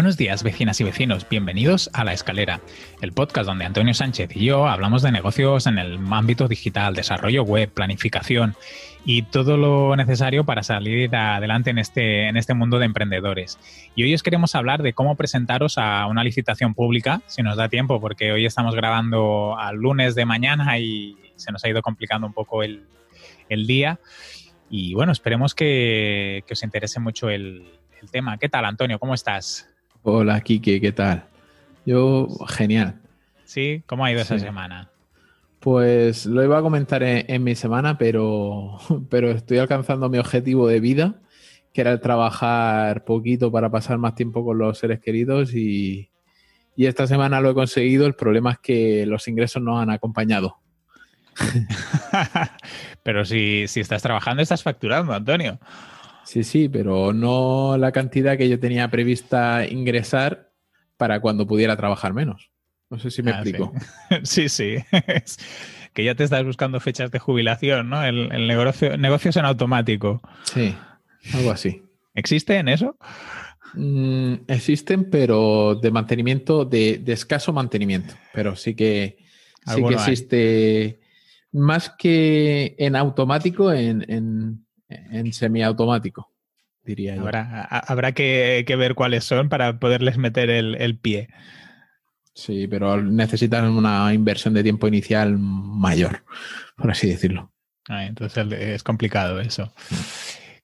Buenos días, vecinas y vecinos. Bienvenidos a La Escalera, el podcast donde Antonio Sánchez y yo hablamos de negocios en el ámbito digital, desarrollo web, planificación y todo lo necesario para salir adelante en este, en este mundo de emprendedores. Y hoy os queremos hablar de cómo presentaros a una licitación pública, si nos da tiempo, porque hoy estamos grabando al lunes de mañana y se nos ha ido complicando un poco el, día. Y bueno, esperemos que, os interese mucho el, el tema. ¿Qué tal, Antonio? ¿Cómo estás? Hola, Kike, ¿qué tal? Yo, genial. ¿Sí? ¿Cómo ha ido esa semana? Pues lo iba a comentar en, mi semana, pero, pero estoy alcanzando mi objetivo de vida, que era el trabajar poquito para pasar más tiempo con los seres queridos y, y esta semana lo he conseguido. El problema es que los ingresos no han acompañado. pero si, si estás trabajando, estás facturando, Antonio. Sí, sí, pero no la cantidad que yo tenía prevista ingresar para cuando pudiera trabajar menos. No sé si me ah, explico. Sí, sí. que ya te estás buscando fechas de jubilación, ¿no? El, negocio, negocios en automático. Sí, algo así. ¿Existe en eso? Mm, existen, pero de mantenimiento, de, escaso mantenimiento. Pero sí que, sí que existe más que en automático, en en semiautomático, diría yo. Habrá, habrá que, ver cuáles son para poderles meter el, pie. Sí, pero necesitan una inversión de tiempo inicial mayor, por así decirlo. Ah, entonces es complicado eso.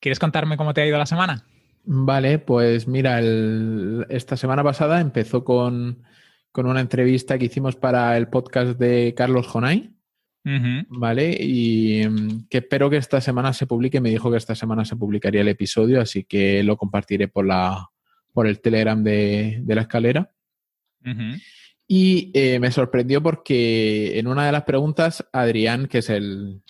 ¿Quieres contarme cómo te ha ido la semana? Vale, pues mira, esta semana pasada empezó con, con, una entrevista que hicimos para el podcast de Carlos Jonay, ¿Vale? Y mm, que espero que esta semana se publique. Me dijo que esta semana se publicaría el episodio, así que lo compartiré por, la, por el Telegram de, la escalera. Y eh, me sorprendió porque en una de las preguntas, Adrián, que es el,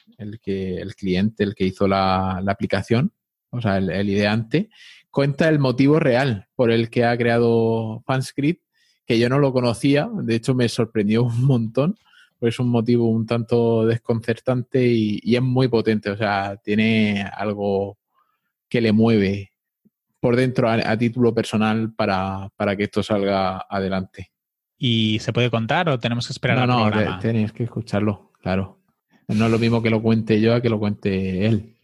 que, el cliente, el que hizo la, aplicación, o sea, el, el, ideante, cuenta el motivo real por el que ha creado Fanscript, que yo no lo conocía. De hecho, me sorprendió un montón pues es un motivo un tanto desconcertante y, es muy potente, o sea, tiene algo que le mueve por dentro a, título personal para, que esto salga adelante. ¿Y se puede contar o tenemos que esperar no, al no, tenéis que escucharlo, claro. No es lo mismo que lo cuente yo a que lo cuente él.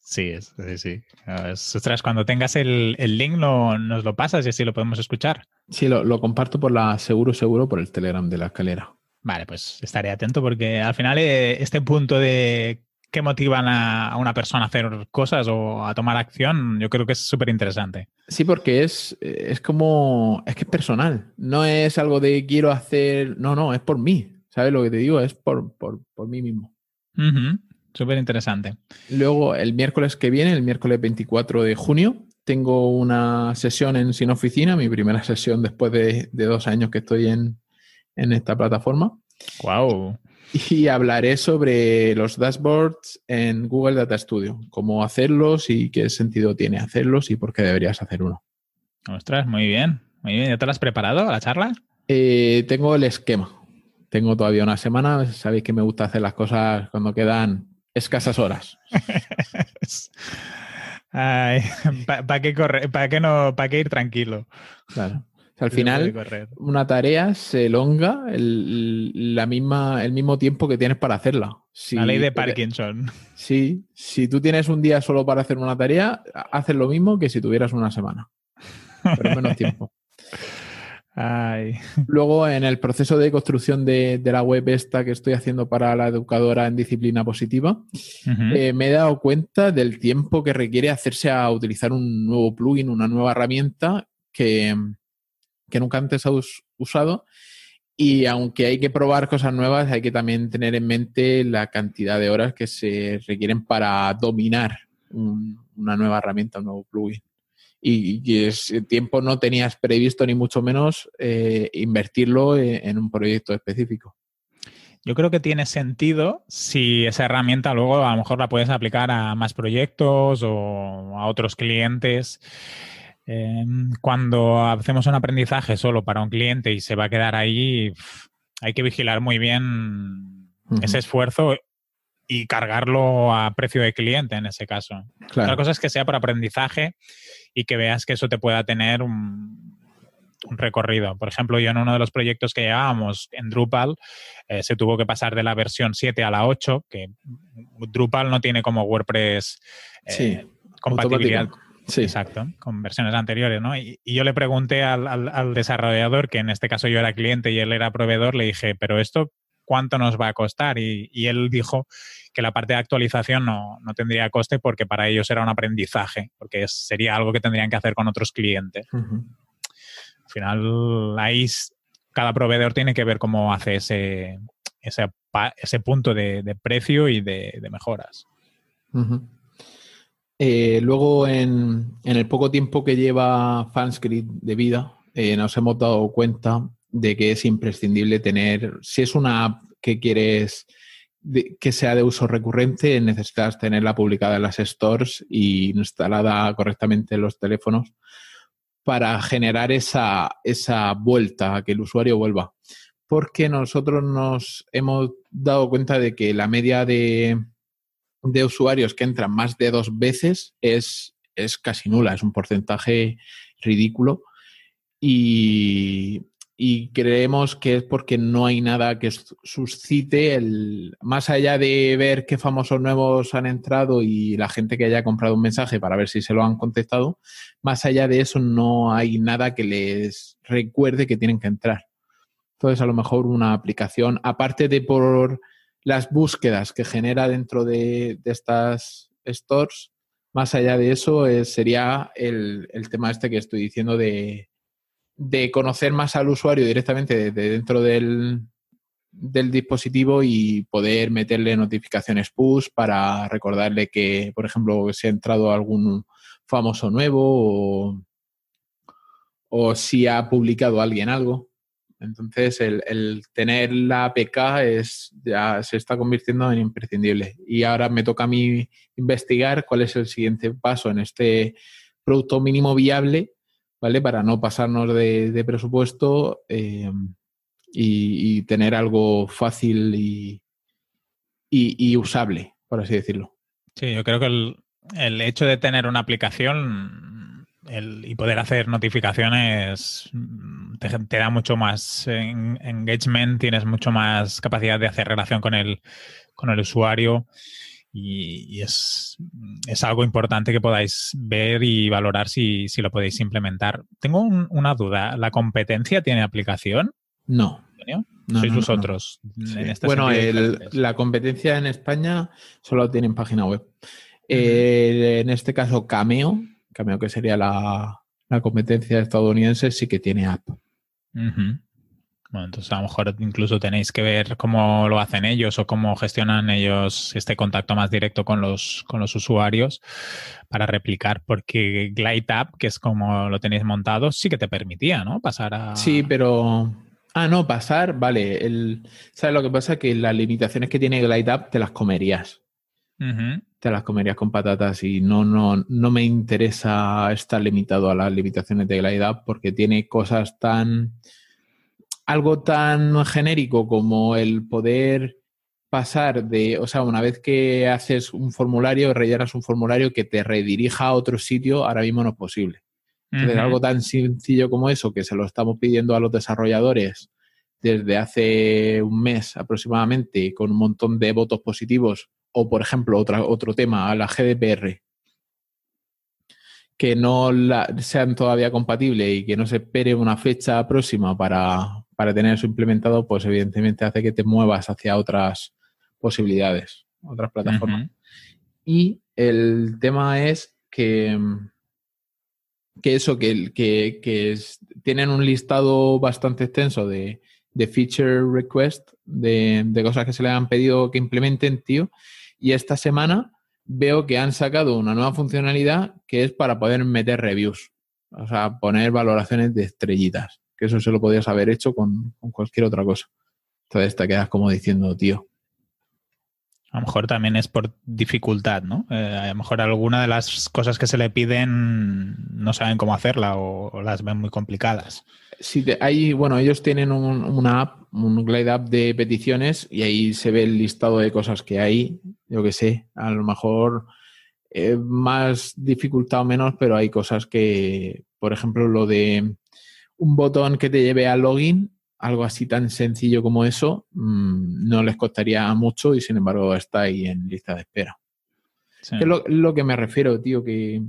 Sí, sí, sí. Ostras, cuando tengas el, link nos lo pasas y así lo podemos escuchar. Sí, lo, lo comparto por la seguro, seguro por el Telegram de la escalera. Vale, pues estaré atento porque al final eh, este punto de qué motivan a, una persona a hacer cosas o a tomar acción, yo creo que es súper interesante. Sí, porque es, es como, es que es personal, no es algo de quiero hacer, no, no, es por mí, ¿sabes lo que te digo? Es por, mí mismo. Súper interesante. Luego, el miércoles que viene, el miércoles 24 de junio, tengo una sesión en Sin Oficina, mi primera sesión después de dos años que estoy en, en esta plataforma. Wow. Y hablaré sobre los dashboards en Google Data Studio, cómo hacerlos y qué sentido tiene hacerlos y por qué deberías hacer uno. Ostras, muy bien. Muy bien. ¿Ya te lo has preparado la charla? Eh, tengo el esquema. Tengo todavía una semana. Sabéis que me gusta hacer las cosas cuando quedan escasas horas. ¿para qué, correr, para qué, no, para qué ir tranquilo? Claro al final, una tarea se elonga el, la misma, el mismo tiempo que tienes para hacerla. la ley de Parkinson. Sí, si tú tienes un día solo para hacer una tarea, haces lo mismo que si tuvieras una semana. Pero menos tiempo. Luego, en el proceso de construcción de, la web esta que estoy haciendo para la educadora en disciplina positiva, eh, me he dado cuenta del tiempo que requiere hacerse a utilizar un nuevo plugin, una nueva herramienta que, que nunca antes has usado. Y aunque hay que probar cosas nuevas, hay que también tener en mente la cantidad de horas que se requieren para dominar una nueva herramienta, un nuevo plugin. Y, que ese tiempo no tenías previsto, ni mucho menos, eh, invertirlo en, en un proyecto específico. Yo creo que tiene sentido si esa herramienta luego a lo mejor la puedes aplicar a más proyectos o a otros clientes. Em, cuando hacemos un aprendizaje solo para un cliente y se va a quedar ahí, hay que vigilar muy bien ese esfuerzo y cargarlo a precio de cliente en ese caso. Otra cosa es que sea por aprendizaje y que veas que eso te pueda tener un, recorrido. Por ejemplo, yo en uno de los proyectos que llevábamos en Drupal eh, se tuvo que pasar de la versión 7 a la 8, que Drupal no tiene como WordPress eh, compatibilidad. Sí. Exacto, con versiones anteriores, ¿no? Y, yo le pregunté al, desarrollador, que en este caso yo era cliente y él era proveedor, le dije, pero esto, ¿cuánto nos va a costar? Y, él dijo que la parte de actualización no, tendría coste porque para ellos era un aprendizaje, porque sería algo que tendrían que hacer con otros clientes. Al final, ahí cada proveedor tiene que ver cómo hace ese, ese, ese punto de, precio y de, mejoras. Eh, luego, en, el poco tiempo que lleva Fanscript de vida, eh, nos hemos dado cuenta de que es imprescindible tener, si es una app que quieres que sea de uso recurrente, necesitas tenerla publicada en las stores y instalada correctamente en los teléfonos para generar esa, esa vuelta, que el usuario vuelva. Porque nosotros nos hemos dado cuenta de que la media de, de usuarios que entran más de dos veces es, es casi nula, es un porcentaje ridículo. Y, creemos que es porque no hay nada que suscite el más allá de ver qué famosos nuevos han entrado y la gente que haya comprado un mensaje para ver si se lo han contestado, más allá de eso no hay nada que les recuerde que tienen que entrar. Entonces, a lo mejor una aplicación, aparte de por las búsquedas que genera dentro de, estas stores, más allá de eso, sería el, tema este que estoy diciendo de, conocer más al usuario directamente de, dentro del, del, dispositivo y poder meterle notificaciones push para recordarle que, por ejemplo, si ha entrado algún famoso nuevo o, o si ha publicado alguien algo. Entonces, el, tener la APK es, ya se está convirtiendo en imprescindible. Y ahora me toca a mí investigar cuál es el siguiente paso en este producto mínimo viable, ¿vale? Para no pasarnos de, presupuesto eh, y, tener algo fácil y, y, usable, por así decirlo. Sí, yo creo que el, el hecho de tener una aplicación y poder hacer notificaciones mm, te, da mucho más engagement, tienes mucho más capacidad de hacer relación con el, con el usuario y, es, algo importante que podáis ver y valorar si, lo podéis implementar. Tengo una duda, ¿la competencia tiene aplicación? No. Sois vosotros. Este bueno, la competencia en España solo tiene en página web. Eh, en este caso, Cameo, Cameo que sería la, competencia estadounidense, sí que tiene app. Bueno, entonces a lo mejor incluso tenéis que ver cómo lo hacen ellos o cómo gestionan ellos este contacto más directo con los, con los usuarios para replicar, porque Glide App, que es como lo tenéis montado, sí que te permitía, ¿no? Pasar a... Sí, pero... Ah, no, pasar, vale. El... ¿Sabes lo que pasa? Que las limitaciones que tiene Glide App te las comerías te las comerías con patatas y no, no, no me interesa estar limitado a las limitaciones de Glide porque tiene cosas tan... algo tan genérico como el poder pasar de, o sea, una vez que haces un formulario, rellenas un formulario que te redirija a otro sitio, ahora mismo no es posible. Entonces, algo tan sencillo como eso, que se lo estamos pidiendo a los desarrolladores desde hace un mes aproximadamente, con un montón de votos positivos o, por ejemplo, otra, otro tema, a la GDPR, que no sean todavía compatibles y que no se espere una fecha próxima para, tener eso implementado, pues evidentemente hace que te muevas hacia otras posibilidades, otras plataformas. Y el tema es que, que eso, que, que, tienen un listado bastante extenso de, de feature request, de, de, cosas que se le han pedido que implementen, tío, y esta semana veo que han sacado una nueva funcionalidad que es para poder meter reviews, o sea, poner valoraciones de estrellitas, que eso se lo podías haber hecho con, cualquier otra cosa. Entonces te quedas como diciendo, tío, a lo mejor también es por dificultad, ¿no? Eh, a lo mejor alguna de las cosas que se le piden no saben cómo hacerla o, las ven muy complicadas. Sí, hay, bueno, ellos tienen una app, un Glide App de peticiones y ahí se ve el listado de cosas que hay. Yo que sé, a lo mejor más dificultad o menos, pero hay cosas que, por ejemplo, lo de un botón que te lleve al login, algo así tan sencillo como eso, mm, no les costaría mucho y sin embargo está ahí en lista de espera. Es lo, que me refiero, tío, que,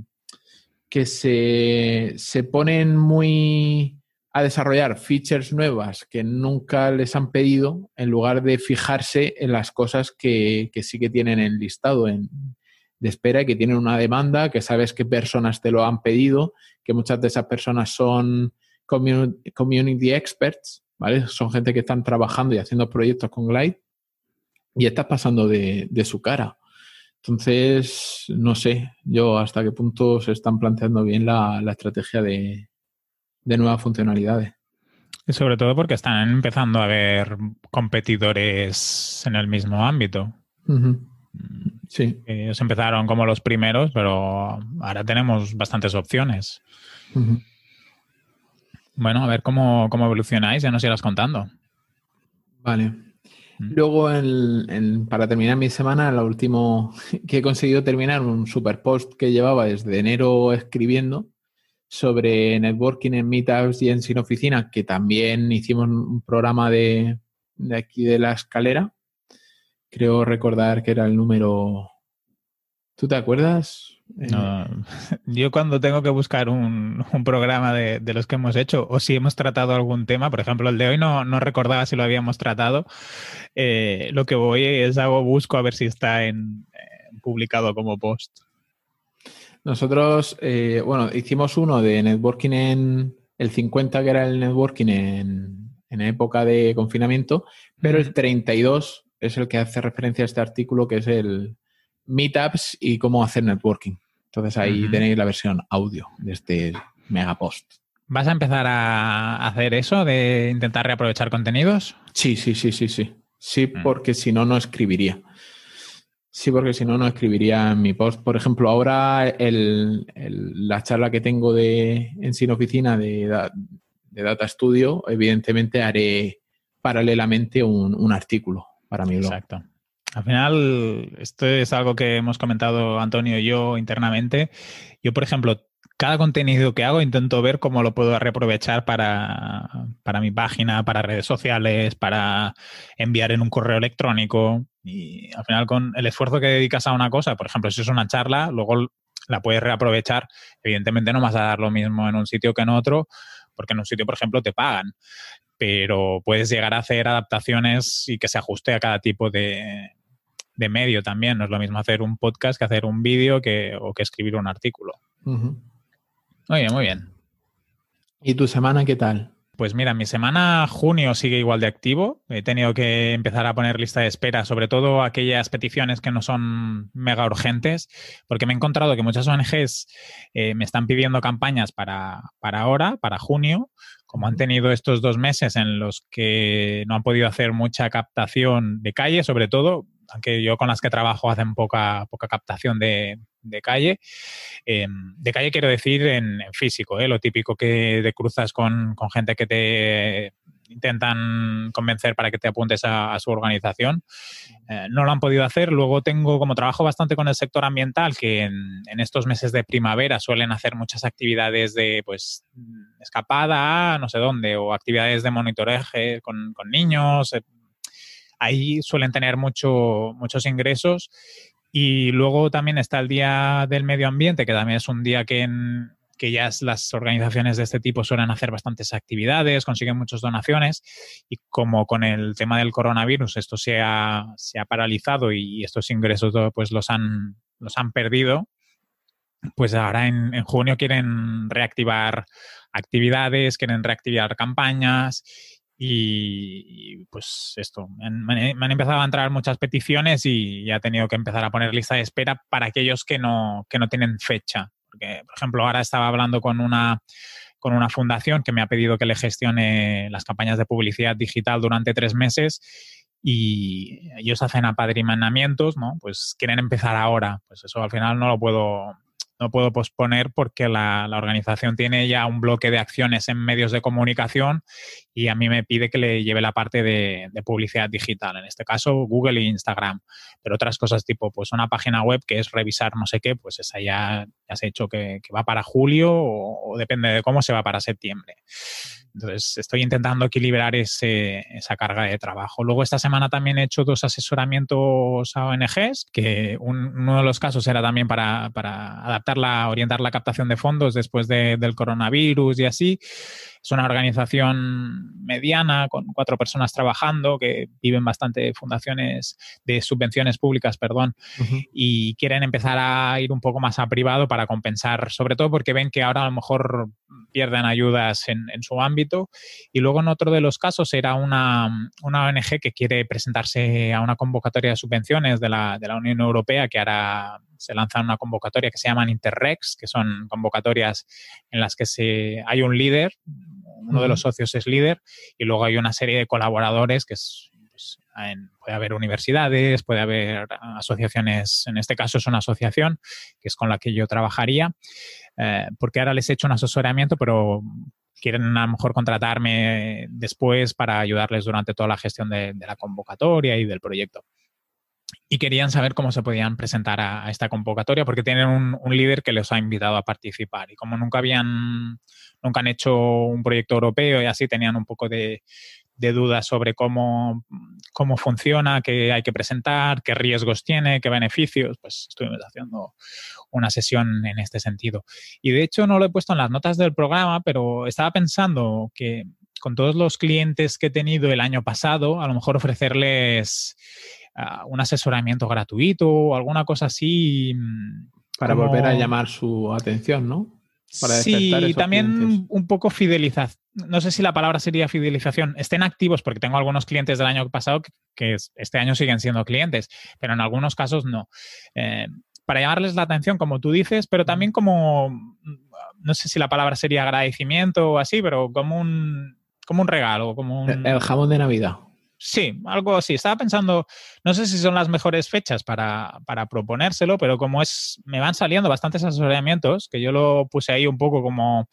que se, se ponen muy a desarrollar features nuevas que nunca les han pedido en lugar de fijarse en las cosas que, que sí que tienen en listado en, de espera y que tienen una demanda, que sabes qué personas te lo han pedido, que muchas de esas personas son community, experts, ¿vale? Son gente que están trabajando y haciendo proyectos con Glide y estás pasando de, de su cara. Entonces, no sé yo hasta qué punto se están planteando bien la, la estrategia de, de nuevas funcionalidades. Y sobre todo porque están empezando a haber competidores en el mismo ámbito. Sí. Ellos empezaron como los primeros, pero ahora tenemos bastantes opciones. Bueno, a ver cómo, cómo evolucionáis, ya nos irás contando. Vale. Luego, para terminar mi semana, lo último que he conseguido terminar, un super post que llevaba desde enero escribiendo, sobre networking en meetups y en sin oficina, que también hicimos un programa de, aquí de la escalera. Creo recordar que era el número. ¿Tú te acuerdas? Eh, yo cuando tengo que buscar un, programa de, los que hemos hecho o si hemos tratado algún tema, por ejemplo, el de hoy no, recordaba si lo habíamos tratado, eh, lo que voy es hago busco a ver si está en publicado como post. Nosotros, eh, bueno, hicimos uno de networking en el 50, que era el networking en, en época de confinamiento, pero el 32 es el que hace referencia a este artículo, que es el Meetups y cómo hacer networking. Entonces ahí tenéis la versión audio de este megapost. ¿Vas a empezar a hacer eso de intentar reaprovechar contenidos? Sí, sí, sí, sí, sí. Sí, mm. porque si no, no escribiría. Sí, porque si no, no escribiría en mi post. Por ejemplo, ahora la charla que tengo de, en Sin Oficina de, Data Studio, evidentemente haré paralelamente un, artículo para mi blog. Exacto. Al final, esto es algo que hemos comentado Antonio y yo internamente. Yo, por ejemplo, cada contenido que hago intento ver cómo lo puedo reaprovechar para, para mi página, para redes sociales, para enviar en un correo electrónico. Y al final, con el esfuerzo que dedicas a una cosa, por ejemplo, si es una charla, luego la puedes reaprovechar. Evidentemente no vas a dar lo mismo en un sitio que en otro, porque en un sitio, por ejemplo, te pagan. Pero puedes llegar a hacer adaptaciones y que se ajuste a cada tipo de, de medio también. No es lo mismo hacer un podcast que hacer un vídeo que, o que escribir un artículo. Muy bien, muy bien. ¿Y tu semana qué tal? Pues mira, mi semana junio sigue igual de activo. He tenido que empezar a poner lista de espera, sobre todo aquellas peticiones que no son mega urgentes, porque me he encontrado que muchas ONGs eh, me están pidiendo campañas para, para ahora, para junio, como han tenido estos dos meses en los que no han podido hacer mucha captación de calle, sobre todo, aunque yo con las que trabajo hacen poca, poca captación de, calle. Em, de calle quiero decir en, físico, ¿eh? lo típico que cruzas con, gente que te intentan convencer para que te apuntes a, su organización. Eh, no lo han podido hacer. Luego tengo, como trabajo bastante con el sector ambiental, que en, estos meses de primavera suelen hacer muchas actividades de pues escapada no sé dónde, o actividades de monitoreje con, con niños. Ahí suelen tener mucho, muchos ingresos. Y luego también está el Día del Medio Ambiente, que también es un día que, que ya las organizaciones de este tipo suelen hacer bastantes actividades, consiguen muchas donaciones. Y como con el tema del coronavirus esto se ha, se ha paralizado y estos ingresos pues los han, los han perdido, pues ahora en, en junio quieren reactivar actividades, quieren reactivar campañas y, pues esto, me, han empezado a entrar muchas peticiones y ya he tenido que empezar a poner lista de espera para aquellos que no, que no tienen fecha. Porque, por ejemplo, ahora estaba hablando con una, con una fundación que me ha pedido que le gestione las campañas de publicidad digital durante tres meses y ellos hacen apadrinamientos, ¿no? Pues quieren empezar ahora. Pues eso al final no lo puedo, no puedo posponer porque la, organización tiene ya un bloque de acciones en medios de comunicación y a mí me pide que le lleve la parte de, publicidad digital, en este caso Google e Instagram, pero otras cosas tipo pues una página web que es revisar no sé qué, pues esa ya, ya se ha hecho que, va para julio o, depende de cómo se va para septiembre. Entonces, estoy intentando equilibrar ese, esa carga de trabajo. Luego, esta semana también he hecho dos asesoramientos a ONGs, que uno de los casos era también para, para adaptarla, orientar la captación de fondos después del coronavirus y así. Es una organización mediana con cuatro personas trabajando que viven bastante fundaciones de subvenciones públicas, perdón, y quieren empezar a ir un poco más a privado para compensar, sobre todo porque ven que ahora a lo mejor pierden ayudas en, su ámbito. Y luego en otro de los casos era una, una, ONG que quiere presentarse a una convocatoria de subvenciones de la, de la Unión Europea que ahora se lanza una convocatoria que se llaman Interrex, que son convocatorias en las que se, hay un líder, uno de los socios es líder y luego hay una serie de colaboradores que es, pues, puede haber universidades, puede haber asociaciones, en este caso es una asociación que es con la que yo trabajaría, eh, porque ahora les he hecho un asesoramiento, pero quieren a lo mejor contratarme después para ayudarles durante toda la gestión de, la convocatoria y del proyecto y querían saber cómo se podían presentar a, esta convocatoria porque tienen un, líder que les ha invitado a participar y como nunca habían nunca han hecho un proyecto europeo y así tenían un poco de, dudas sobre cómo, cómo funciona, qué hay que presentar, qué riesgos tiene, qué beneficios, pues estuvimos haciendo una sesión en este sentido. Y de hecho no lo he puesto en las notas del programa, pero estaba pensando que con todos los clientes que he tenido el año pasado, a lo mejor ofrecerles un asesoramiento gratuito o alguna cosa así. Mm, Para volver a llamar su atención, ¿no? sí, y también un poco fidelización. No sé si la palabra sería fidelización. Estén activos, porque tengo algunos clientes del año pasado que, este año siguen siendo clientes, pero en algunos casos no. Eh, para llamarles la atención, como tú dices, pero también como, no sé si la palabra sería agradecimiento o así, pero como un, como un regalo. Como El jamón de Navidad. Sí, algo así. Estaba pensando, no sé si son las mejores fechas para, para, proponérselo, pero como es, me van saliendo bastantes asesoramientos, que yo lo puse ahí un poco como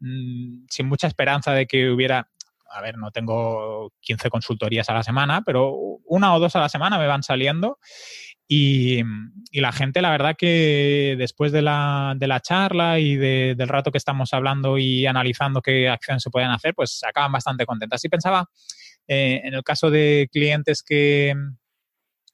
mm, sin mucha esperanza de que hubiera, a ver, no tengo 15 consultorías a la semana, pero una o dos a la semana me van saliendo. Y, la gente, la verdad que después de la, de la charla y del rato que estamos hablando y analizando qué acciones se pueden hacer, pues acaban bastante contentas. Y pensaba eh, en el caso de clientes que,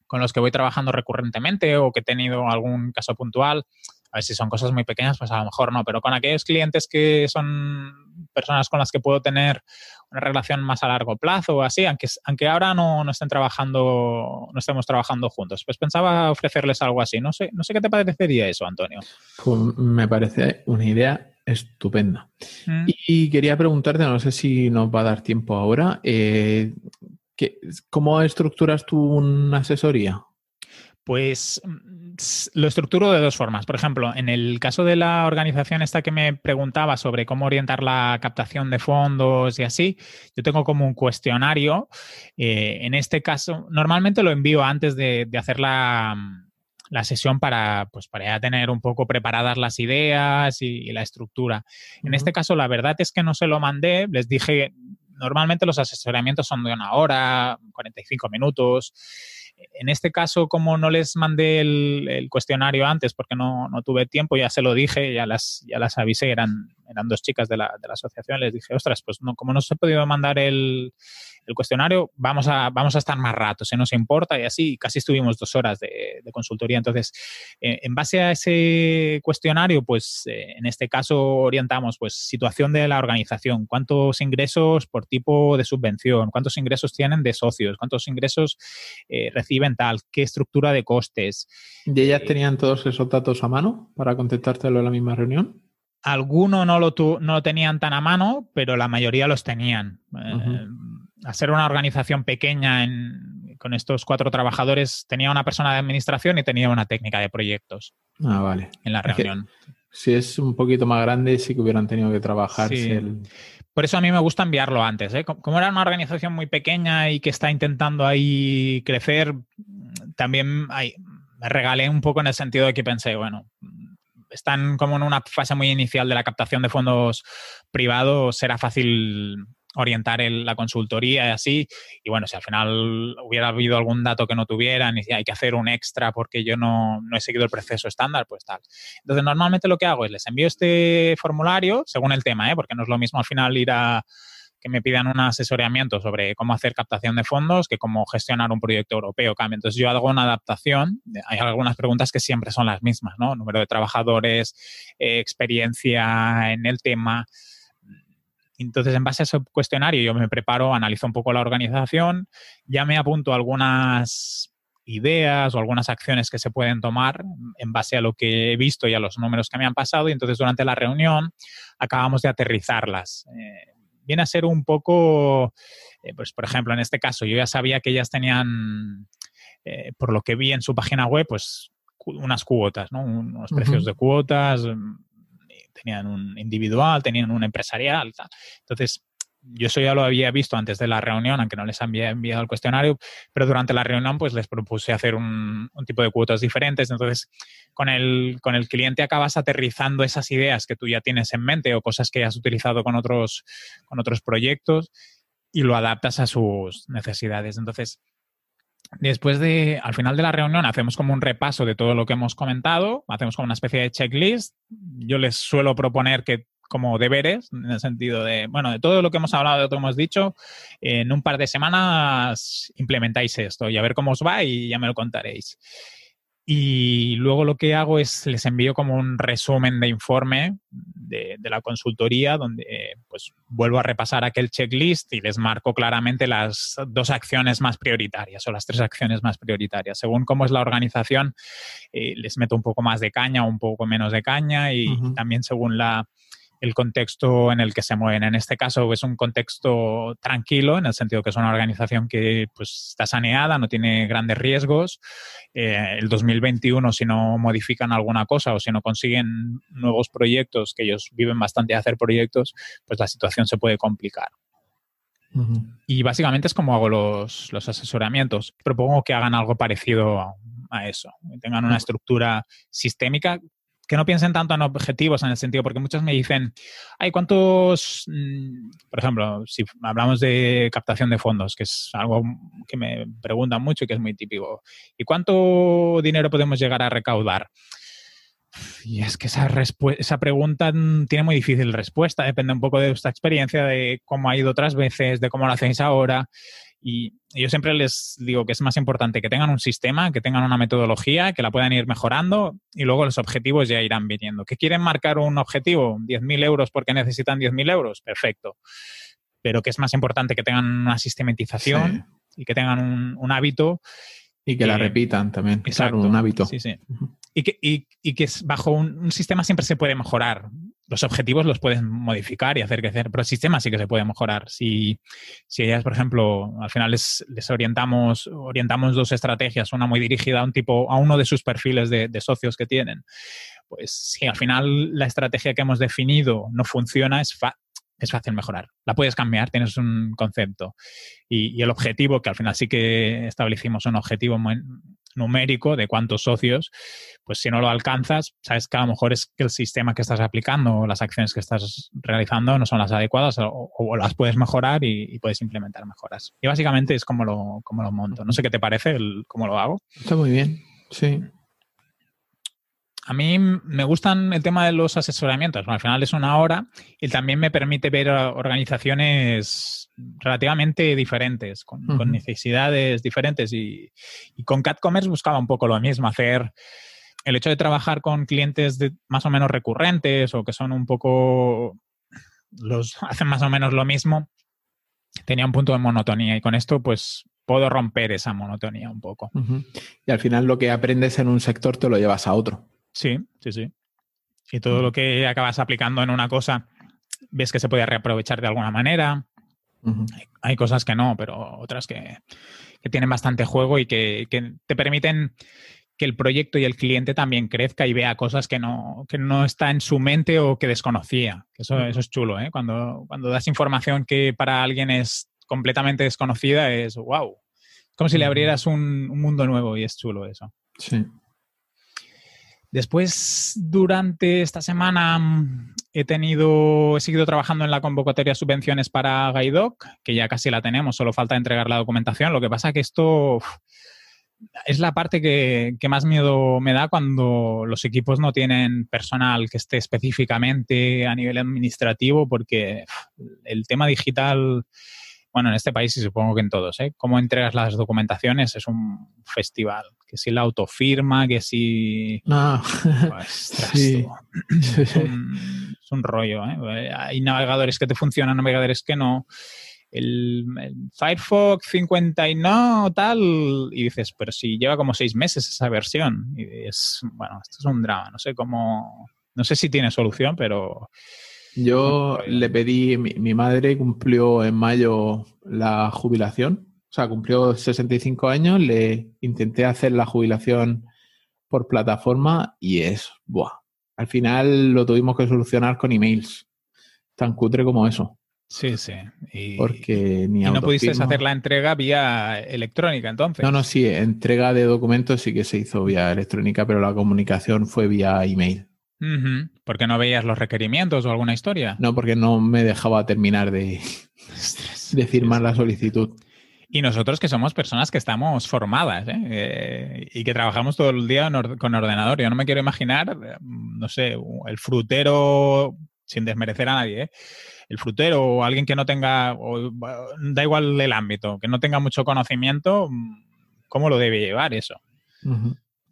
con los que voy trabajando recurrentemente o que he tenido algún caso puntual, a ver si son cosas muy pequeñas, pues a lo mejor no, pero con aquellos clientes que son personas con las que puedo tener una relación más a largo plazo o así, aunque, aunque ahora no, no estén trabajando, no estemos trabajando juntos, pues pensaba ofrecerles algo así. No sé, no sé qué te parecería eso, Antonio. Pues me parece una idea Estupenda. Mm. Y quería preguntarte, no sé si nos va a dar tiempo ahora, eh, ¿cómo estructuras tú una asesoría? Pues mm, lo estructuro de dos formas. Por ejemplo, en el caso de la organización esta que me preguntaba sobre cómo orientar la captación de fondos y así, yo tengo como un cuestionario. Eh, en este caso, normalmente lo envío antes de, de hacer la, la sesión para, pues, para ya tener un poco preparadas las ideas y, la estructura. En este caso, la verdad es que no se lo mandé, les dije, normalmente los asesoramientos son de una hora, 45 minutos. En este caso, como no les mandé el, cuestionario antes porque no, no, tuve tiempo, ya se lo dije, ya las, ya las avisé, eran, eran dos chicas de la, de la asociación, les dije, ostras, pues no, como no se ha podido mandar el, el cuestionario, vamos a, vamos a estar más rato, si nos importa, y así casi estuvimos dos horas de, consultoría. Entonces, eh, en base a ese cuestionario, pues eh, en este caso orientamos pues situación de la organización, cuántos ingresos por tipo de subvención, cuántos ingresos tienen de socios, cuántos ingresos eh, reciben tal, qué estructura de costes. ¿Y ellas tenían todos esos datos a mano para contestártelo en la misma reunión? Algunos no lo, no lo tenían tan a mano, pero la mayoría los tenían ser una organización pequeña con estos cuatro trabajadores, tenía una persona de administración y tenía una técnica de proyectos. Ah, vale. En la reunión. si es un poquito más grande, sí que hubieran tenido que trabajar. Por eso a mí me gusta enviarlo antes. ¿eh? Como era una organización muy pequeña y que está intentando ahí crecer, también me regalé un poco en el sentido de que pensé, bueno, están como en una fase muy inicial de la captación de fondos privados, será fácil orientar la consultoría y así. Y bueno, si al final hubiera habido algún dato que no tuvieran y si hay que hacer un extra porque yo no, no, he seguido el proceso estándar, pues tal. Entonces, normalmente lo que hago es les envío este formulario según el tema, ¿eh? porque no es lo mismo al final ir a que me pidan un asesoramiento sobre cómo hacer captación de fondos que cómo gestionar un proyecto europeo. Entonces yo hago una adaptación. Hay algunas preguntas que siempre son las mismas, ¿no? Número de trabajadores, eh, experiencia en el tema. Entonces, en base a ese cuestionario, yo me preparo, analizo un poco la organización, ya me apunto algunas ideas o algunas acciones que se pueden tomar en base a lo que he visto y a los números que me han pasado y entonces durante la reunión acabamos de aterrizarlas. Eh, viene a ser un poco, eh, pues por ejemplo, en este caso yo ya sabía que ellas tenían, eh, por lo que vi en su página web, pues unas cuotas, ¿no? unos precios de cuotas, mm, tenían un individual, tenían un empresarial, tal. Entonces, yo eso ya lo había visto antes de la reunión, aunque no les había enviado el cuestionario, pero durante la reunión pues les propuse hacer un, tipo de cuotas diferentes. Entonces, con el, con el cliente acabas aterrizando esas ideas que tú ya tienes en mente o cosas que has utilizado con otros, con otros proyectos y lo adaptas a sus necesidades. Entonces, después de, al final de la reunión, hacemos como un repaso de todo lo que hemos comentado, hacemos como una especie de checklist. Yo les suelo proponer que como deberes, en el sentido de, bueno, de todo lo que hemos hablado, de lo que hemos dicho, en un par de semanas implementáis esto y a ver cómo os va y ya me lo contaréis. Y luego lo que hago es les envío como un resumen de informe de, la consultoría donde pues vuelvo a repasar aquel checklist y les marco claramente las dos acciones más prioritarias o las tres acciones más prioritarias. Según cómo es la organización, eh, les meto un poco más de caña o un poco menos de caña y también según la, el contexto en el que se mueven. En este caso es un contexto tranquilo, en el sentido que es una organización que pues, está saneada, no tiene grandes riesgos. Eh, el 2021, si no modifican alguna cosa o si no consiguen nuevos proyectos, que ellos viven bastante de hacer proyectos, pues la situación se puede complicar. Y básicamente es como hago los, los asesoramientos. Propongo que hagan algo parecido a eso, que tengan una estructura sistémica que no piensen tanto en objetivos en el sentido, porque muchos me dicen, hay cuántos, mm, por ejemplo, si hablamos de captación de fondos, que es algo que me preguntan mucho y que es muy típico, ¿y cuánto dinero podemos llegar a recaudar? Y es que esa, esa pregunta tiene muy difícil respuesta, depende un poco de vuestra experiencia, de cómo ha ido otras veces, de cómo lo hacéis ahora. Y yo siempre les digo que es más importante que tengan un sistema, que tengan una metodología, que la puedan ir mejorando y luego los objetivos ya irán viniendo. ¿Que quieren marcar un objetivo? ¿10.000 euros porque necesitan 10.000 euros? Perfecto. Pero que es más importante que tengan una sistematización y que tengan un, hábito. Y que, la repitan también. Exacto. un hábito. Sí, sí. Y que, y, y que bajo un, sistema siempre se puede mejorar los objetivos los puedes modificar y hacer crecer, pero el sistema sí que se puede mejorar. Si, si ellas, por ejemplo, al final les, orientamos, orientamos dos estrategias, una muy dirigida a un tipo, a uno de sus perfiles de, socios que tienen, pues si al final la estrategia que hemos definido no funciona, es, es fácil mejorar. La puedes cambiar, tienes un concepto. Y, y, el objetivo, que al final sí que establecimos un objetivo numérico de cuántos socios, pues si no lo alcanzas, sabes que a lo mejor es que el sistema que estás aplicando o las acciones que estás realizando no son las adecuadas o, las puedes mejorar y, puedes implementar mejoras. Y básicamente es como lo, como lo monto. No sé qué te parece el, cómo lo hago. Está muy bien, sí. A mí me gustan el tema de los asesoramientos. al final es una hora y también me permite ver organizaciones relativamente diferentes, con, necesidades diferentes. Y, con CatCommerce buscaba un poco lo mismo, hacer el hecho de trabajar con clientes de más o menos recurrentes o que son un poco, los hacen más o menos lo mismo, tenía un punto de monotonía y con esto pues puedo romper esa monotonía un poco. Y al final lo que aprendes en un sector te lo llevas a otro. Sí, sí, sí. Y todo lo que acabas aplicando en una cosa, ves que se puede reaprovechar de alguna manera. hay, cosas que no, pero otras que, tienen bastante juego y que, te permiten que el proyecto y el cliente también crezca y vea cosas que no, que no está en su mente o que desconocía. Eso, eso es chulo, ¿eh? Cuando, cuando das información que para alguien es completamente desconocida, es wow. Como si le abrieras un, un mundo nuevo y es chulo eso. Sí. Después, durante esta semana, mm, he tenido, he seguido trabajando en la convocatoria subvenciones para Gaidoc, que ya casi la tenemos, solo falta entregar la documentación. Lo que pasa que esto es la parte que, más miedo me da cuando los equipos no tienen personal que esté específicamente a nivel administrativo, porque el tema digital, bueno, en este país y supongo que en todos, ¿eh? Cómo entregas las documentaciones es un festival. Que si la autofirma, que si... No. Pues, es, un, rollo, ¿eh? Hay navegadores que te funcionan, navegadores que no el, Firefox 50 y no, tal, y dices, pero si lleva como seis meses esa versión, y es, bueno, esto es un drama, no sé cómo, no sé si tiene solución, pero... Yo le pedí, mi, madre cumplió en mayo la jubilación, o sea, cumplió 65 años, le intenté hacer la jubilación por plataforma y es, buah, al final lo tuvimos que solucionar con emails, tan cutre como eso. Sí, sí. Y, Porque ni y no pudiste hacer la entrega vía electrónica entonces. No, no, sí, entrega de documentos sí que se hizo vía electrónica, pero la comunicación fue vía email. ¿Por qué no veías los requerimientos o alguna historia? No, porque no me dejaba terminar de, de firmar la solicitud. Y nosotros que somos personas que estamos formadas ¿eh? Eh, y que trabajamos todo el día con ordenador. Yo no me quiero imaginar, no sé, el frutero, sin desmerecer a nadie, ¿eh? el frutero o alguien que no tenga, da igual el ámbito, que no tenga mucho conocimiento, ¿cómo lo debe llevar eso?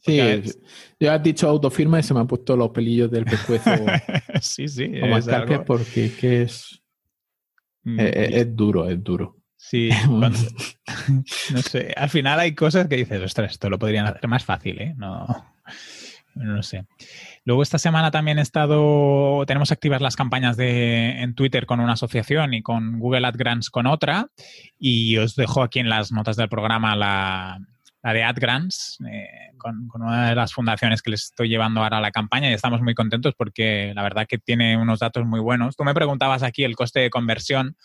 Sí, ya has dicho autofirma y se me han puesto los pelillos del pescuezo. sí, sí. es porque es, mm, es, duro, es duro. Sí, no sé. Al final hay cosas que dices, ostras, esto lo podrían hacer más fácil, ¿eh? No, no sé. Luego esta semana también he estado, tenemos activas las campañas de, en Twitter con una asociación y con Google AdGrants con otra. Y os dejo aquí en las notas del programa la, de AdGrants, eh, con, una de las fundaciones que les estoy llevando ahora a la campaña y estamos muy contentos porque la verdad que tiene unos datos muy buenos. Tú me preguntabas aquí el coste de conversión.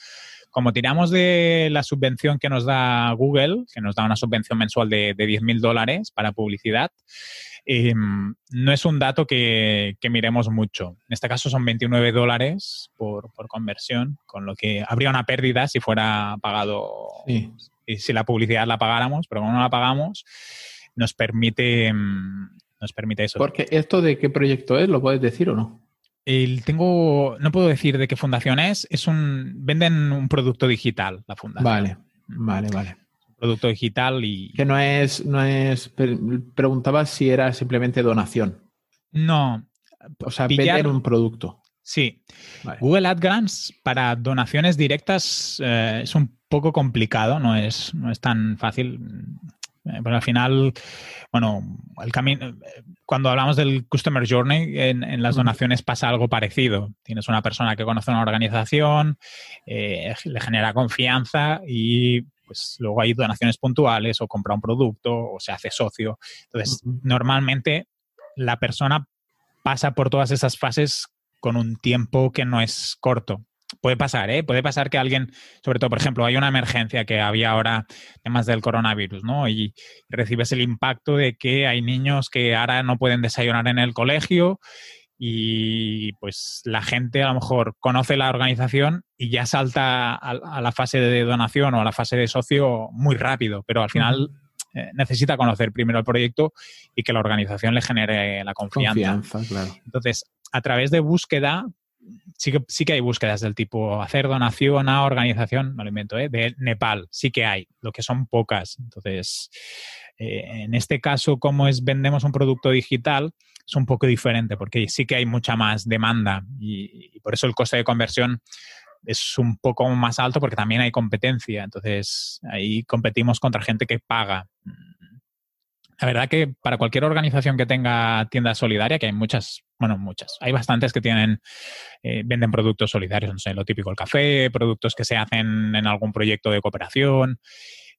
Como tiramos de la subvención que nos da Google, que nos da una subvención mensual de, de 10.000 dólares para publicidad, Em, no es un dato que, miremos mucho. En este caso son 29 dólares por, conversión, con lo que habría una pérdida si fuera pagado, y si la publicidad la pagáramos, pero como no la pagamos, nos permite, em, nos permite eso. Porque esto de qué proyecto es, ¿lo puedes decir o no? El, tengo, no puedo decir de qué fundación es, es un, venden un producto digital, la fundación. Vale, vale, vale producto digital y... Que no es, no es, preguntaba si era simplemente donación. No. O sea, vender un producto. Sí. Google AdGrants para donaciones directas eh, es un poco complicado, no es, no es tan fácil. Eh, pero al final, bueno, el camino, cuando hablamos del Customer Journey, en, las donaciones pasa algo parecido. Tienes una persona que conoce una organización, eh, le genera confianza y pues luego hay donaciones puntuales o compra un producto o se hace socio. Entonces, normalmente la persona pasa por todas esas fases con un tiempo que no es corto. Puede pasar, ¿eh? Puede pasar que alguien, sobre todo, por ejemplo, hay una emergencia que había ahora, temas del coronavirus, ¿no? Y recibes el impacto de que hay niños que ahora no pueden desayunar en el colegio y pues la gente a lo mejor conoce la organización y ya salta a, la fase de donación o a la fase de socio muy rápido, pero al final eh, necesita conocer primero el proyecto y que la organización le genere la confianza. Entonces, a través de búsqueda, sí que, sí que hay búsquedas del tipo hacer donación a organización, no lo invento, ¿eh? de Nepal, sí que hay, lo que son pocas. Entonces, eh, en este caso, como es vendemos un producto digital, es un poco diferente porque sí que hay mucha más demanda y, por eso el coste de conversión es un poco más alto porque también hay competencia. Entonces ahí competimos contra gente que paga. La verdad que para cualquier organización que tenga tienda solidaria, que hay muchas, bueno, muchas, hay bastantes que tienen, eh, venden productos solidarios, no sé, lo típico, el café, productos que se hacen en algún proyecto de cooperación.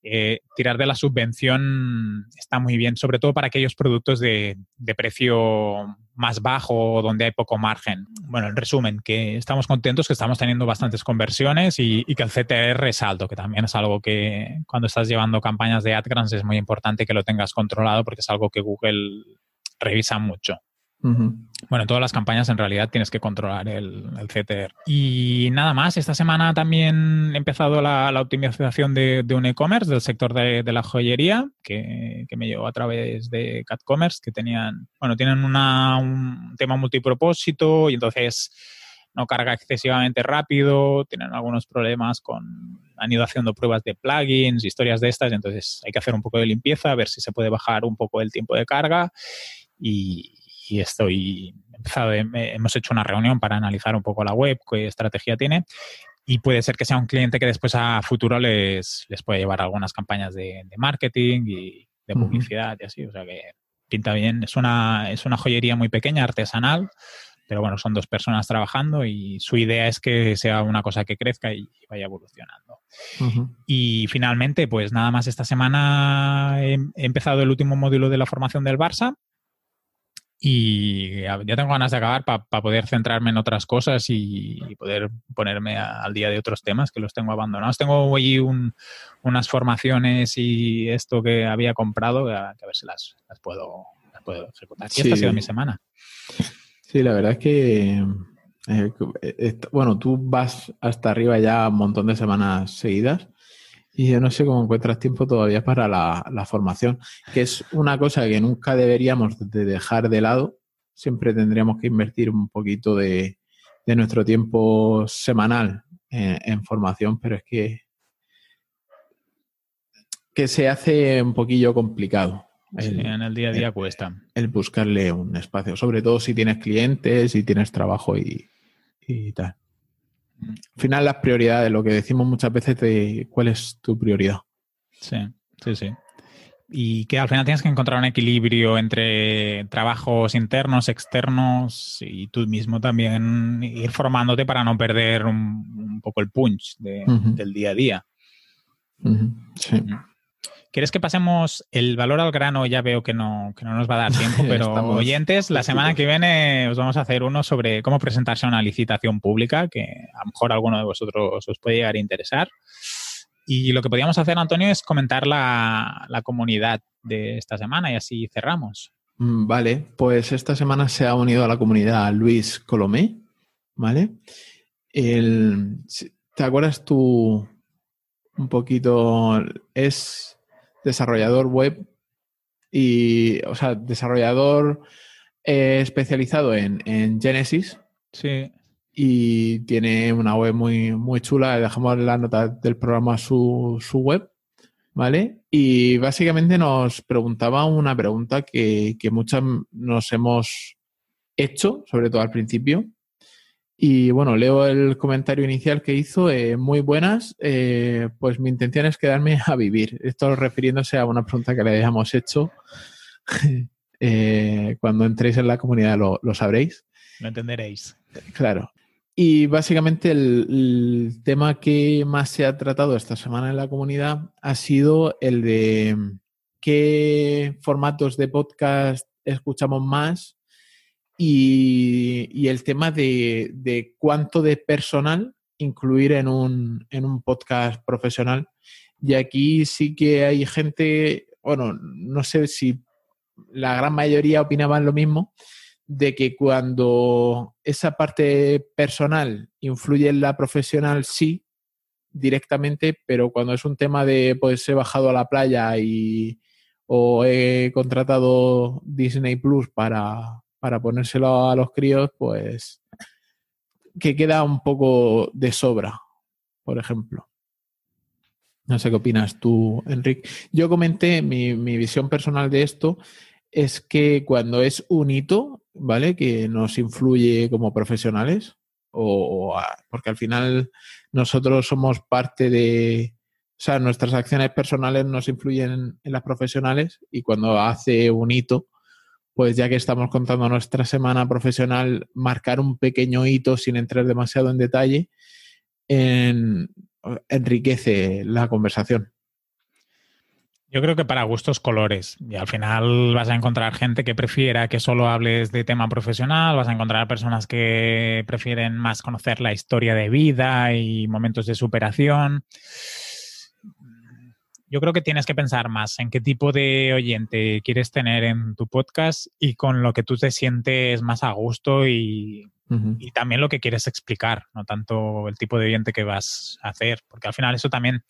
Eh, tirar de la subvención está muy bien, sobre todo para aquellos productos de, precio más bajo donde hay poco margen. Bueno, en resumen, que estamos contentos, que estamos teniendo bastantes conversiones y, que el CTR es alto, que también es algo que cuando estás llevando campañas de AdGrants es muy importante que lo tengas controlado porque es algo que Google revisa mucho. Bueno, en todas las campañas en realidad tienes que controlar el, el CTR. Y nada más, esta semana también he empezado la, optimización de, un e-commerce del sector de, la joyería, que, me llevó a través de CatCommerce, que tenían, bueno, tienen un tema multipropósito y entonces no carga excesivamente rápido, tienen algunos problemas con, han ido haciendo pruebas de plugins, historias de estas, entonces hay que hacer un poco de limpieza, a ver si se puede bajar un poco el tiempo de carga y, y estoy empezado, hemos hecho una reunión para analizar un poco la web, qué estrategia tiene y puede ser que sea un cliente que después a futuro les, les puede llevar algunas campañas de, marketing y de publicidad y así, o sea que pinta bien. Es una, es una joyería muy pequeña, artesanal, pero bueno, son dos personas trabajando y su idea es que sea una cosa que crezca y vaya evolucionando. Y finalmente, pues nada más esta semana he, empezado el último módulo de la formación del Barça y ya tengo ganas de acabar para poder centrarme en otras cosas y, poder ponerme al día de otros temas que los tengo abandonados. Tengo ahí unas formaciones y esto que había comprado, a, ver si las, puedo, ejecutar. Y esta ha sido mi semana. Sí, la verdad es que, eh, eh, bueno, tú vas hasta arriba ya un montón de semanas seguidas y yo no sé cómo encuentras tiempo todavía para la, formación, que es una cosa que nunca deberíamos de dejar de lado. Siempre tendríamos que invertir un poquito de, nuestro tiempo semanal en, formación, pero es que, que se hace un poquillo complicado. en el día a día cuesta. El buscarle un espacio, sobre todo si tienes clientes, si tienes trabajo y tal. Al final las prioridades, lo que decimos muchas veces de cuál es tu prioridad. Sí, sí, sí. Y que al final tienes que encontrar un equilibrio entre trabajos internos, externos y tú mismo también ir formándote para no perder un, poco el punch del día a día. Sí. ¿Quieres que pasemos el valor al grano? Ya veo que no, que no nos va a dar tiempo, pero oyentes, la semana que viene os vamos a hacer uno sobre cómo presentarse a una licitación pública, que a lo mejor alguno de vosotros os puede llegar a interesar. Y lo que podríamos hacer, Antonio, es comentar la, la comunidad de esta semana y así cerramos. Mm, vale, pues esta semana se ha unido a la comunidad Luis Colomé, ¿vale? El, ¿Te acuerdas tú un poquito? Es desarrollador web y, o sea, desarrollador eh, especializado en, Genesis. Sí. Y tiene una web muy, muy chula. Dejamos en la nota del programa su, su web. ¿Vale? Y básicamente nos preguntaba una pregunta que, que muchas nos hemos hecho, sobre todo al principio, y bueno, leo el comentario inicial que hizo, eh, muy buenas, eh, pues mi intención es quedarme a vivir. Esto refiriéndose a una pregunta que le habíamos hecho. Eh, cuando entréis en la comunidad lo, sabréis. Lo entenderéis. Claro. Y básicamente el, tema que más se ha tratado esta semana en la comunidad ha sido el de qué formatos de podcast escuchamos más y, el tema de, cuánto de personal incluir en un, en un podcast profesional. Y aquí sí que hay gente, bueno, no sé si la gran mayoría opinaban lo mismo, de que cuando esa parte personal influye en la profesional, sí, directamente, pero cuando es un tema de, pues he bajado a la playa y o he contratado Disney Plus para, para ponérselo a los críos, pues que queda un poco de sobra, por ejemplo. No sé qué opinas tú, Enrique. Yo comenté mi, visión personal de esto es que cuando es un hito, ¿vale? Que nos influye como profesionales, o, porque al final nosotros somos parte de, o sea, nuestras acciones personales nos influyen en las profesionales y cuando hace un hito, pues ya que estamos contando nuestra semana profesional, marcar un pequeño hito sin entrar demasiado en detalle, enriquece la conversación. Yo creo que para gustos colores. Y al final vas a encontrar gente que prefiera que solo hables de tema profesional, vas a encontrar personas que prefieren más conocer la historia de vida y momentos de superación yo creo que tienes que pensar más en qué tipo de oyente quieres tener en tu podcast y con lo que tú te sientes más a gusto y, y también lo que quieres explicar, no tanto el tipo de oyente que vas a hacer, porque al final eso también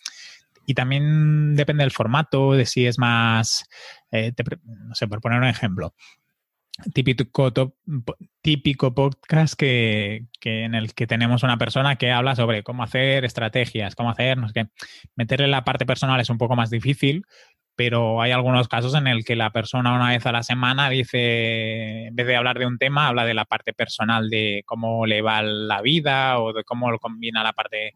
y también depende del formato, de si es más, eh, no sé, por poner un ejemplo, típico, típico podcast que, en el que tenemos una persona que habla sobre cómo hacer estrategias, cómo hacer, no sé qué. Meterle la parte personal es un poco más difícil, pero hay algunos casos en el que la persona una vez a la semana dice, en vez de hablar de un tema, habla de la parte personal de cómo le va la vida o de cómo lo combina la parte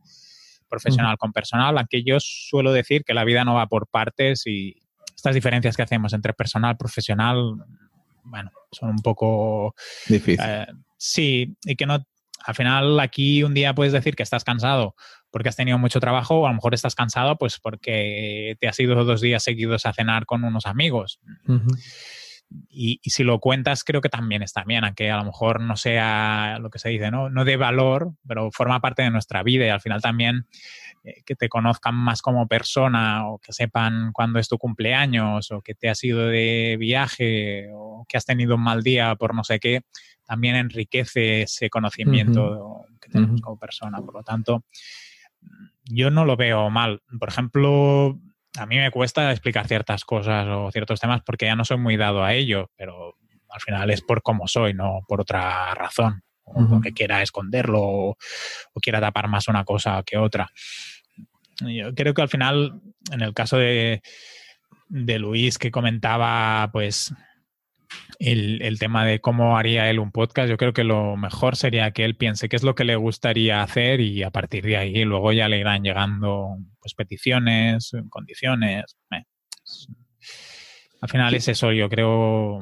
profesional con personal, aunque yo suelo decir que la vida no va por partes y estas diferencias que hacemos entre personal, profesional, bueno, son un poco... Difícil. Eh, sí, y que no... Al final aquí un día puedes decir que estás cansado porque has tenido mucho trabajo o a lo mejor estás cansado pues porque te has ido dos días seguidos a cenar con unos amigos. Y, si lo cuentas creo que también está bien, aunque a lo mejor no sea lo que se dice, ¿no? No de valor, pero forma parte de nuestra vida y al final también eh, que te conozcan más como persona o que sepan cuándo es tu cumpleaños o que te has ido de viaje o que has tenido un mal día por no sé qué, también enriquece ese conocimiento que tenemos como persona. Por lo tanto, yo no lo veo mal. Por ejemplo, a mí me cuesta explicar ciertas cosas o ciertos temas porque ya no soy muy dado a ello, pero al final es por cómo soy, no por otra razón o porque quiera esconderlo o, quiera tapar más una cosa que otra. Yo creo que al final, en el caso de, de Luis que comentaba, pues el, el, tema de cómo haría él un podcast, yo creo que lo mejor sería que él piense qué es lo que le gustaría hacer y a partir de ahí luego ya le irán llegando pues, peticiones, condiciones. Al final es eso, yo creo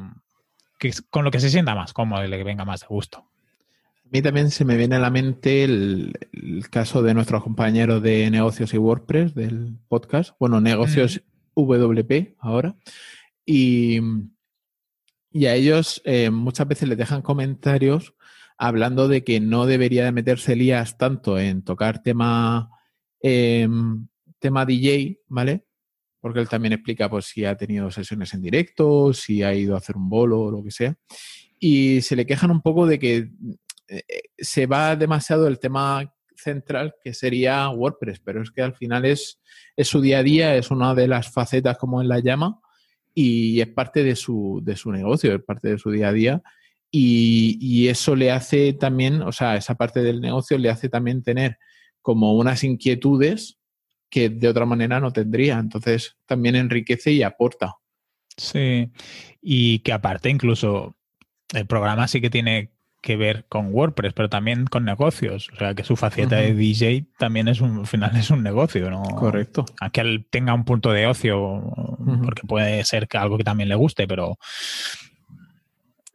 que con lo que se sienta más cómodo y le venga más de gusto. A mí también se me viene a la mente el, caso de nuestros compañeros de negocios y WordPress del podcast. Bueno, negocios WP ahora. Y, y a ellos eh, muchas veces les dejan comentarios hablando de que no debería de meterse Elías tanto en tocar tema, em, tema DJ, ¿vale? Porque él también explica pues si ha tenido sesiones en directo, si ha ido a hacer un bolo o lo que sea. Y se le quejan un poco de que eh, se va demasiado el tema central que sería WordPress, pero es que al final es, es su día a día, es una de las facetas como él la llama y es parte de su, de su negocio, es parte de su día a día y, y, eso le hace también, o sea, esa parte del negocio le hace también tener como unas inquietudes que de otra manera no tendría, entonces también enriquece y aporta. Sí, y que aparte incluso el programa sí que tiene que ver con WordPress, pero también con negocios. O sea, que su faceta de DJ también es un, al final es un negocio, ¿no? Correcto. Aunque él tenga un punto de ocio, porque puede ser que algo que también le guste, pero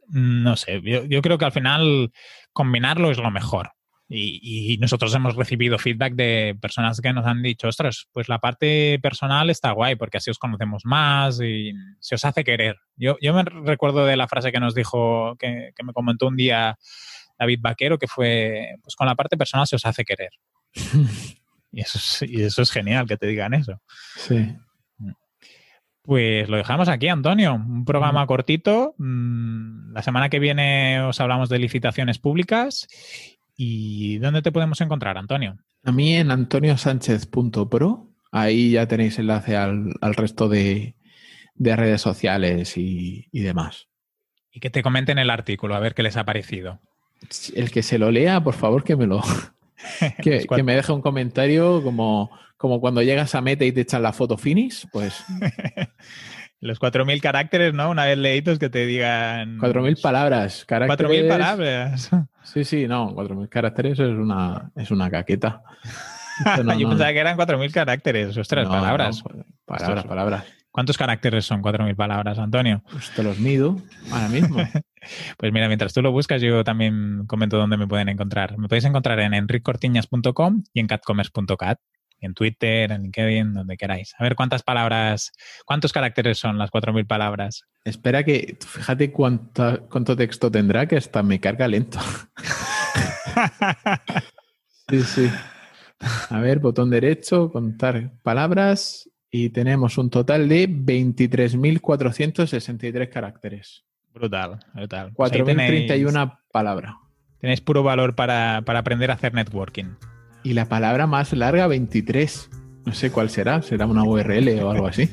no sé, yo, yo creo que al final combinarlo es lo mejor. Y, nosotros hemos recibido feedback de personas que nos han dicho, ostras, pues la parte personal está guay porque así os conocemos más y se os hace querer. Yo, yo me recuerdo de la frase que nos dijo, que, me comentó un día David Vaquero, que fue, pues con la parte personal se os hace querer. y, eso es, y eso es genial que te digan eso. Sí. Pues lo dejamos aquí, Antonio. Un programa cortito. Mm, la semana que viene os hablamos de licitaciones públicas ¿Y dónde te podemos encontrar, Antonio? A mí en antoniosánchez.pro. Ahí ya tenéis enlace al, resto de, redes sociales y, demás. Y que te comenten el artículo, a ver qué les ha parecido. El que se lo lea, por favor, que me lo. que, que, me deje un comentario como, como cuando llegas a meta y te echan la foto finish, pues. Los 4.000 caracteres, ¿no? Una vez leídos que te digan... 4.000 palabras. 4.000 palabras. Sí, sí, no. 4.000 caracteres es una, es una caqueta. Yo pensaba que eran 4.000 caracteres. Ostras, palabras. palabras, palabras. ¿Cuántos caracteres son 4.000 palabras, Antonio? Pues te los mido ahora mismo. pues mira, mientras tú lo buscas, yo también comento dónde me pueden encontrar. Me podéis encontrar en enriccortiñas.com y en catcommerce.cat en Twitter, en LinkedIn, donde queráis. A ver cuántas palabras, cuántos caracteres son las 4.000 palabras. Espera que, fíjate cuánto, cuánto texto tendrá que hasta me carga lento. sí, sí. A ver, botón derecho, contar palabras Y tenemos un total de 23.463 caracteres. Brutal, brutal. 4.031 palabras. Tenéis puro valor para, para aprender a hacer networking. Y la palabra más larga, 23. No sé cuál será, será una URL o algo así.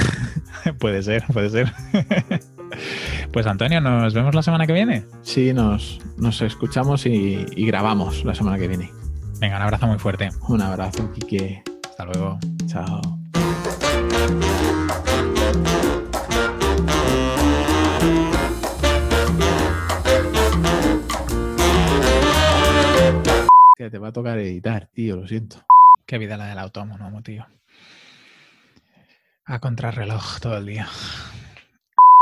puede ser, puede ser. pues Antonio, ¿nos vemos la semana que viene? Sí, nos, nos escuchamos y, y grabamos la semana que viene. Venga, un abrazo muy fuerte. Un abrazo, Kike. Hasta luego. Chao. Te va a tocar editar, tío, lo siento. Qué vida la del autónomo, tío. A contrarreloj todo el día.